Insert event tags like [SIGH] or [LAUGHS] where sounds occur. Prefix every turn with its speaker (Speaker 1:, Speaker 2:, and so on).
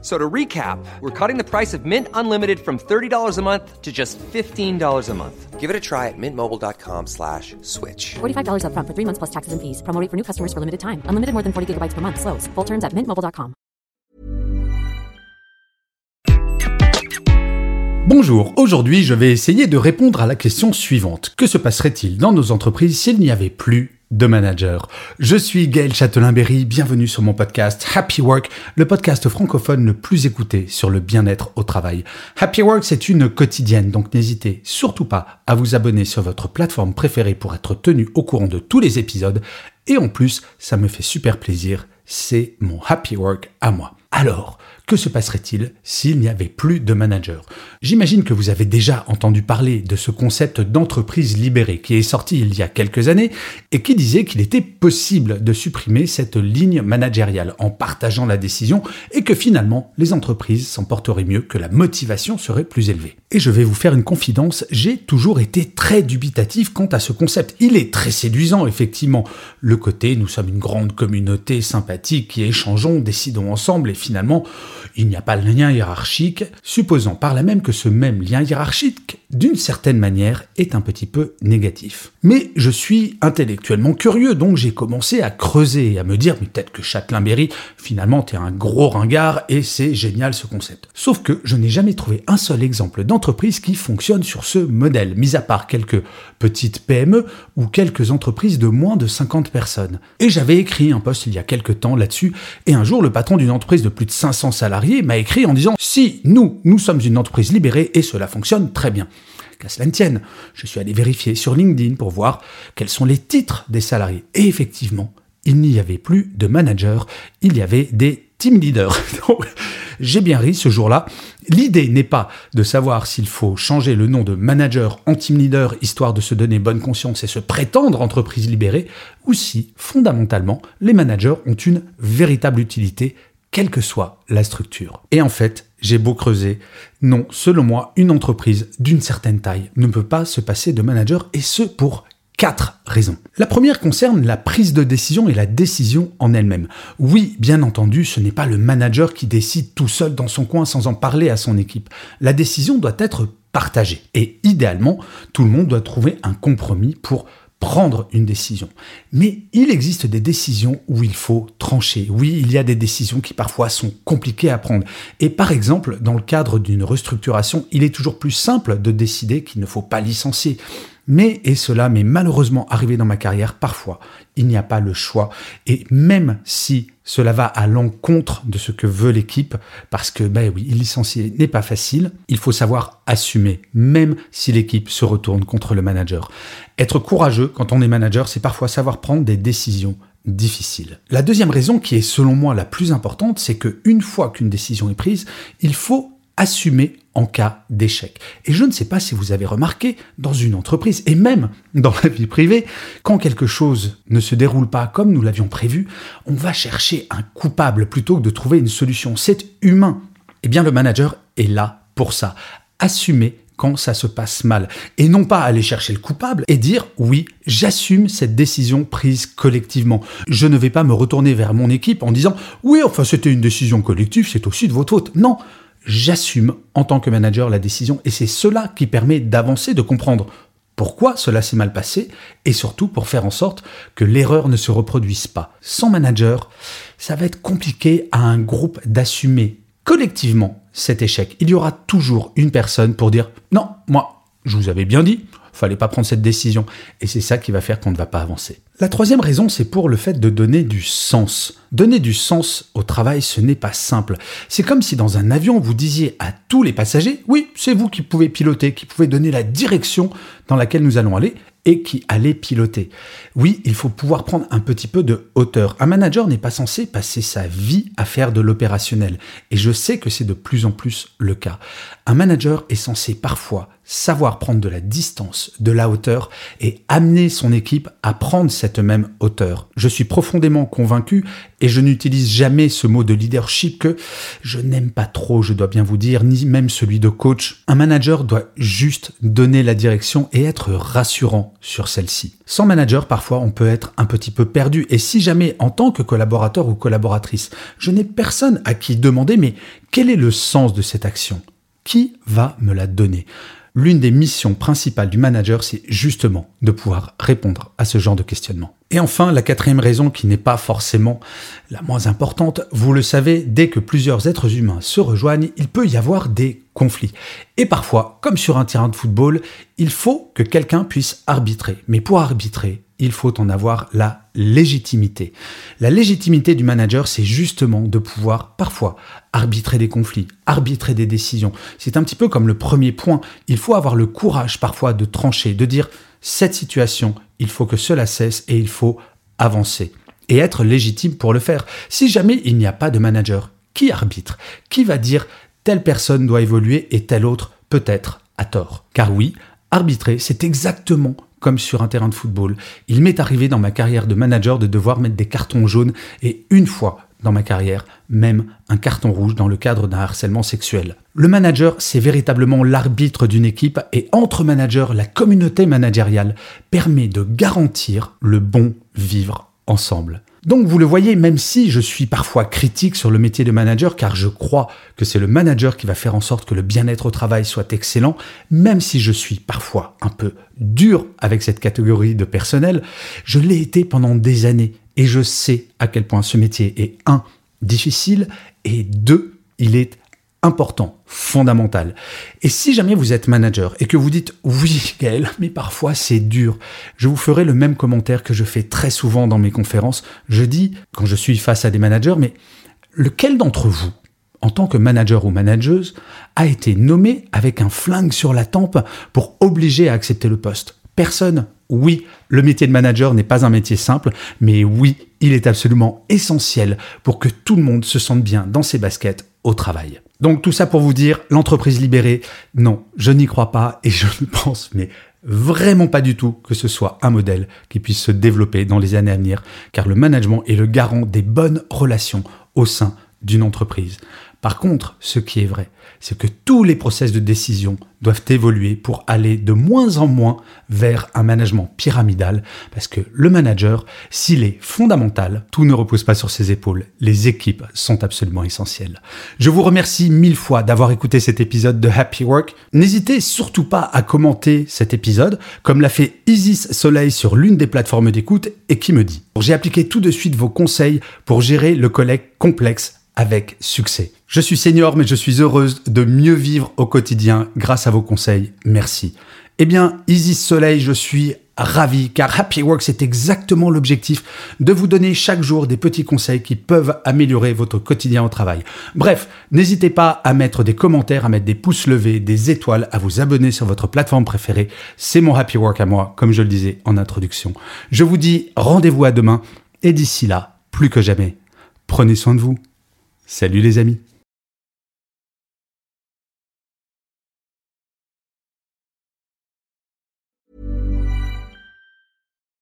Speaker 1: So to recap, we're cutting the price of Mint Unlimited from $30 a month to just $15 a month.
Speaker 2: Give it a try at mintmobile.com slash switch.
Speaker 3: $45 upfront for three months plus taxes and fees. Promo rate for new customers for limited time. Unlimited more than 40 gigabytes per month. Slows. Full terms at mintmobile.com.
Speaker 4: Bonjour, aujourd'hui je vais essayer de répondre à la question suivante. Que se passerait-il dans nos entreprises s'il n'y avait plus de manager. Je suis Gaël Châtelain-Berry, bienvenue sur mon podcast Happy Work, le podcast francophone le plus écouté sur le bien-être au travail. Happy Work, c'est une quotidienne, donc n'hésitez surtout pas à vous abonner sur votre plateforme préférée pour être tenu au courant de tous les épisodes. Et en plus, ça me fait super plaisir, c'est mon Happy Work à moi. Alors, que se passerait-il s'il n'y avait plus de manager? J'imagine que vous avez déjà entendu parler de ce concept d'entreprise libérée qui est sorti il y a quelques années et qui disait qu'il était possible de supprimer cette ligne managériale en partageant la décision et que finalement les entreprises s'en porteraient mieux, que la motivation serait plus élevée. Et je vais vous faire une confidence, j'ai toujours été très dubitatif quant à ce concept. Il est très séduisant effectivement. Le côté nous sommes une grande communauté sympathique qui échangeons, décidons ensemble et finalement il n'y a pas de lien hiérarchique, supposant par là même que ce même lien hiérarchique, d'une certaine manière, est un petit peu négatif. Mais je suis intellectuellement curieux, donc j'ai commencé à creuser et à me dire, mais peut-être que Châtelain-Berry, finalement, t'es un gros ringard et c'est génial ce concept. Sauf que je n'ai jamais trouvé un seul exemple d'entreprise qui fonctionne sur ce modèle, mis à part quelques petites PME ou quelques entreprises de moins de 50 personnes. Et j'avais écrit un post il y a quelques temps là-dessus, et un jour le patron d'une entreprise de plus de 500 salariés m'a écrit en disant Si, nous, nous sommes une entreprise libérée et cela fonctionne très bien. Qu'à cela ne tienne, je suis allé vérifier sur LinkedIn pour voir quels sont les titres des salariés. Et effectivement, il n'y avait plus de manager, il y avait des team leaders. [LAUGHS] J'ai bien ri ce jour-là. L'idée n'est pas de savoir s'il faut changer le nom de manager en team leader histoire de se donner bonne conscience et se prétendre entreprise libérée, ou si, fondamentalement, les managers ont une véritable utilité quelle que soit la structure. Et en fait, j'ai beau creuser, non, selon moi, une entreprise d'une certaine taille ne peut pas se passer de manager, et ce pour quatre raisons. La première concerne la prise de décision et la décision en elle-même. Oui, bien entendu, ce n'est pas le manager qui décide tout seul dans son coin sans en parler à son équipe. La décision doit être partagée. Et idéalement, tout le monde doit trouver un compromis pour prendre une décision. Mais il existe des décisions où il faut trancher. Oui, il y a des décisions qui parfois sont compliquées à prendre. Et par exemple, dans le cadre d'une restructuration, il est toujours plus simple de décider qu'il ne faut pas licencier. Mais, et cela m'est malheureusement arrivé dans ma carrière, parfois, il n'y a pas le choix. Et même si cela va à l'encontre de ce que veut l'équipe, parce que, ben oui, licencier n'est pas facile, il faut savoir assumer, même si l'équipe se retourne contre le manager. Être courageux quand on est manager, c'est parfois savoir prendre des décisions difficiles. La deuxième raison, qui est selon moi la plus importante, c'est que une fois qu'une décision est prise, il faut assumer en cas d'échec. Et je ne sais pas si vous avez remarqué, dans une entreprise et même dans la vie privée, quand quelque chose ne se déroule pas comme nous l'avions prévu, on va chercher un coupable plutôt que de trouver une solution. C'est humain. Eh bien, le manager est là pour ça. Assumer quand ça se passe mal. Et non pas aller chercher le coupable et dire oui, j'assume cette décision prise collectivement. Je ne vais pas me retourner vers mon équipe en disant oui, enfin c'était une décision collective, c'est aussi de votre faute. Non, j'assume en tant que manager la décision et c'est cela qui permet d'avancer, de comprendre pourquoi cela s'est mal passé et surtout pour faire en sorte que l'erreur ne se reproduise pas. Sans manager, ça va être compliqué à un groupe d'assumer collectivement cet échec. Il y aura toujours une personne pour dire non, moi, je vous avais bien dit, fallait pas prendre cette décision. Et c'est ça qui va faire qu'on ne va pas avancer. La troisième raison, c'est pour le fait de donner du sens. Donner du sens au travail, ce n'est pas simple. C'est comme si dans un avion, vous disiez à tous les passagers, oui, c'est vous qui pouvez piloter, qui pouvez donner la direction dans laquelle nous allons aller, et qui allait piloter. Oui, il faut pouvoir prendre un petit peu de hauteur. Un manager n'est pas censé passer sa vie à faire de l'opérationnel. Et je sais que c'est de plus en plus le cas. Un manager est censé parfois savoir prendre de la distance, de la hauteur et amener son équipe à prendre cette même hauteur. Je suis profondément convaincu, et je n'utilise jamais ce mot de leadership que je n'aime pas trop, je dois bien vous dire, ni même celui de coach. Un manager doit juste donner la direction et être rassurant sur celle-ci. Sans manager, parfois, on peut être un petit peu perdu. Et si jamais, en tant que collaborateur ou collaboratrice, je n'ai personne à qui demander, mais quel est le sens de cette action? Qui va me la donner? L'une des missions principales du manager, c'est justement de pouvoir répondre à ce genre de questionnement. Et enfin, la quatrième raison qui n'est pas forcément la moins importante, vous le savez, dès que plusieurs êtres humains se rejoignent, il peut y avoir des conflits. Et parfois, comme sur un terrain de football, il faut que quelqu'un puisse arbitrer. Mais pour arbitrer, il faut en avoir la légitimité. La légitimité du manager, c'est justement de pouvoir parfois arbitrer des conflits, arbitrer des décisions. C'est un petit peu comme le premier point. Il faut avoir le courage parfois de trancher, de dire cette situation, il faut que cela cesse et il faut avancer. Et être légitime pour le faire. Si jamais il n'y a pas de manager, qui arbitre Qui va dire telle personne doit évoluer et telle autre peut-être à tort Car oui, arbitrer, c'est exactement comme sur un terrain de football. Il m'est arrivé dans ma carrière de manager de devoir mettre des cartons jaunes et une fois dans ma carrière, même un carton rouge dans le cadre d'un harcèlement sexuel. Le manager, c'est véritablement l'arbitre d'une équipe et entre managers, la communauté managériale permet de garantir le bon vivre ensemble. Donc vous le voyez, même si je suis parfois critique sur le métier de manager, car je crois que c'est le manager qui va faire en sorte que le bien-être au travail soit excellent, même si je suis parfois un peu dur avec cette catégorie de personnel, je l'ai été pendant des années. Et je sais à quel point ce métier est un difficile et deux, il est important, fondamental. Et si jamais vous êtes manager et que vous dites oui Gaël, mais parfois c'est dur, je vous ferai le même commentaire que je fais très souvent dans mes conférences. Je dis, quand je suis face à des managers, mais lequel d'entre vous, en tant que manager ou manageuse, a été nommé avec un flingue sur la tempe pour obliger à accepter le poste? Personne. Oui, le métier de manager n'est pas un métier simple, mais oui, il est absolument essentiel pour que tout le monde se sente bien dans ses baskets au travail. Donc tout ça pour vous dire, l'entreprise libérée, non, je n'y crois pas et je ne pense mais vraiment pas du tout que ce soit un modèle qui puisse se développer dans les années à venir, car le management est le garant des bonnes relations au sein d'une entreprise. Par contre, ce qui est vrai, c'est que tous les process de décision doivent évoluer pour aller de moins en moins vers un management pyramidal, parce que le manager, s'il est fondamental, tout ne repose pas sur ses épaules. Les équipes sont absolument essentielles. Je vous remercie mille fois d'avoir écouté cet épisode de Happy Work. N'hésitez surtout pas à commenter cet épisode, comme l'a fait Isis Soleil sur l'une des plateformes d'écoute et qui me dit J'ai appliqué tout de suite vos conseils pour gérer le collègue complexe avec succès. Je suis senior, mais je suis heureuse de mieux vivre au quotidien grâce à vos conseils. Merci. Eh bien, Isis Soleil, je suis ravi car Happy Work, c'est exactement l'objectif de vous donner chaque jour des petits conseils qui peuvent améliorer votre quotidien au travail. Bref, n'hésitez pas à mettre des commentaires, à mettre des pouces levés, des étoiles, à vous abonner sur votre plateforme préférée. C'est mon Happy Work à moi, comme je le disais en introduction. Je vous dis rendez-vous à demain et d'ici là, plus que jamais, prenez soin de vous. Salut les amis